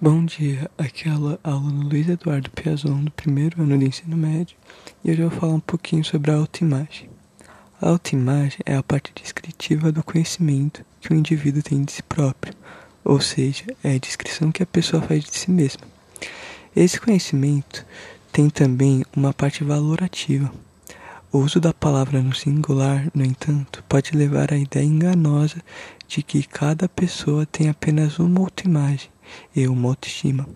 Bom dia, aqui é o aluno Luiz Eduardo Piazon, do primeiro ano do ensino médio, e hoje eu vou falar um pouquinho sobre a autoimagem. A autoimagem é a parte descritiva do conhecimento que o indivíduo tem de si próprio, ou seja, é a descrição que a pessoa faz de si mesma. Esse conhecimento tem também uma parte valorativa. O uso da palavra no singular, no entanto, pode levar à ideia enganosa de que cada pessoa tem apenas uma autoimagem e uma autoestima.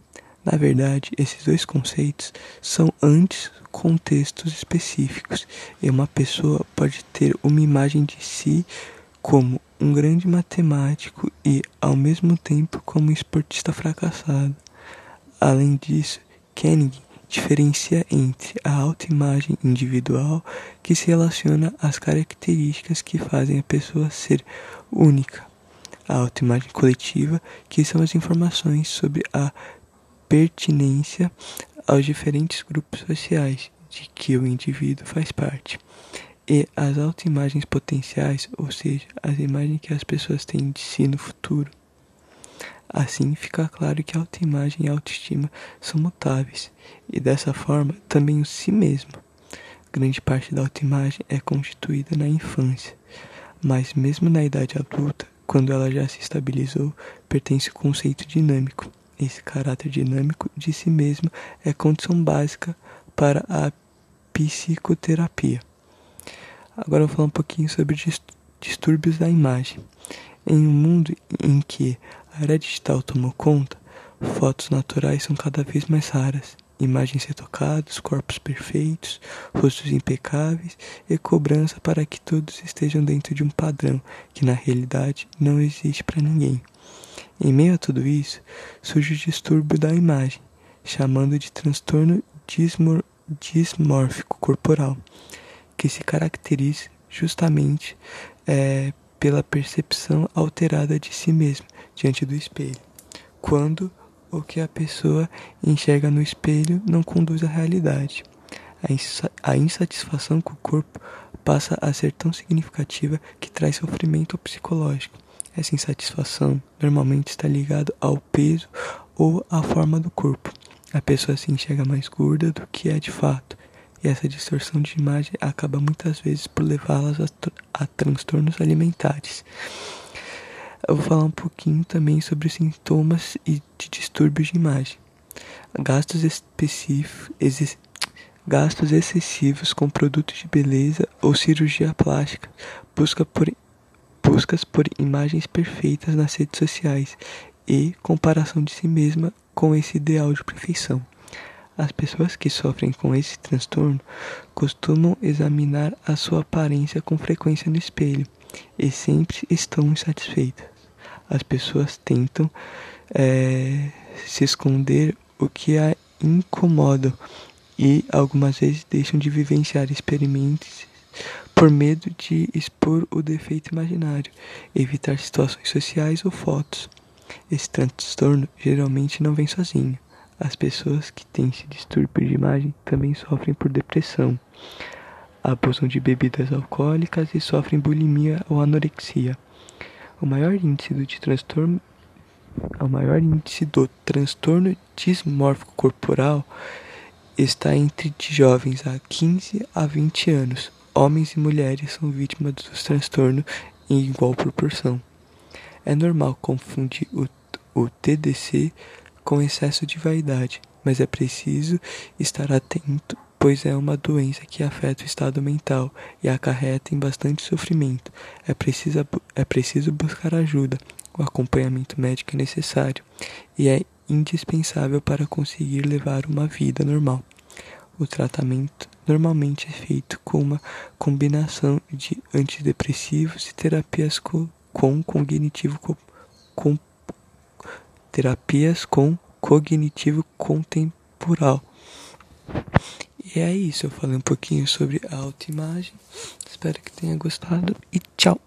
Na verdade, esses dois conceitos são antes contextos específicos, e uma pessoa pode ter uma imagem de si como um grande matemático e, ao mesmo tempo, como um esportista fracassado. Além disso, Koenig diferencia entre a autoimagem individual, que se relaciona às características que fazem a pessoa ser única, a autoimagem coletiva, que são as informações sobre a pertinência aos diferentes grupos sociais de que o indivíduo faz parte, e as autoimagens potenciais, ou seja, as imagens que as pessoas têm de si no futuro. Assim fica claro que a autoimagem e a autoestima são mutáveis, e dessa forma também o si mesmo. Grande parte da autoimagem é constituída na infância, mas mesmo na idade adulta, quando ela já se estabilizou, pertence o conceito dinâmico. Esse caráter dinâmico de si mesmo é condição básica para a psicoterapia. Agora vou falar um pouquinho sobre distúrbios da imagem. Em um mundo em que a era digital tomou conta, fotos naturais são cada vez mais raras imagens retocadas, corpos perfeitos, rostos impecáveis e cobrança para que todos estejam dentro de um padrão que na realidade não existe para ninguém. Em meio a tudo isso, surge o distúrbio da imagem, chamando de transtorno dismor dismórfico corporal, que se caracteriza justamente é, pela percepção alterada de si mesmo diante do espelho, quando o que a pessoa enxerga no espelho não conduz à realidade. A insatisfação com o corpo passa a ser tão significativa que traz sofrimento psicológico. Essa insatisfação normalmente está ligada ao peso ou à forma do corpo. A pessoa se enxerga mais gorda do que é de fato, e essa distorção de imagem acaba muitas vezes por levá-las a, a transtornos alimentares. Eu vou falar um pouquinho também sobre sintomas e de distúrbios de imagem. Gastos específicos, gastos excessivos com produtos de beleza ou cirurgia plástica, busca por, buscas por imagens perfeitas nas redes sociais e comparação de si mesma com esse ideal de perfeição. As pessoas que sofrem com esse transtorno costumam examinar a sua aparência com frequência no espelho e sempre estão insatisfeitas as pessoas tentam é, se esconder o que a incomoda e algumas vezes deixam de vivenciar experimentos por medo de expor o defeito imaginário, evitar situações sociais ou fotos. Esse transtorno geralmente não vem sozinho. As pessoas que têm esse distúrbio de imagem também sofrem por depressão, abusam de bebidas alcoólicas e sofrem bulimia ou anorexia. O maior índice do transtorno o maior índice do transtorno dismórfico corporal está entre jovens a 15 a 20 anos. Homens e mulheres são vítimas dos transtornos em igual proporção. É normal confundir o, o TDC com excesso de vaidade, mas é preciso estar atento pois é uma doença que afeta o estado mental e acarreta em bastante sofrimento. É preciso, é preciso buscar ajuda. O acompanhamento médico é necessário e é indispensável para conseguir levar uma vida normal. O tratamento normalmente é feito com uma combinação de antidepressivos e terapias com, com cognitivo com, terapias com cognitivo contemporal e é isso, eu falei um pouquinho sobre a autoimagem. Espero que tenha gostado e tchau!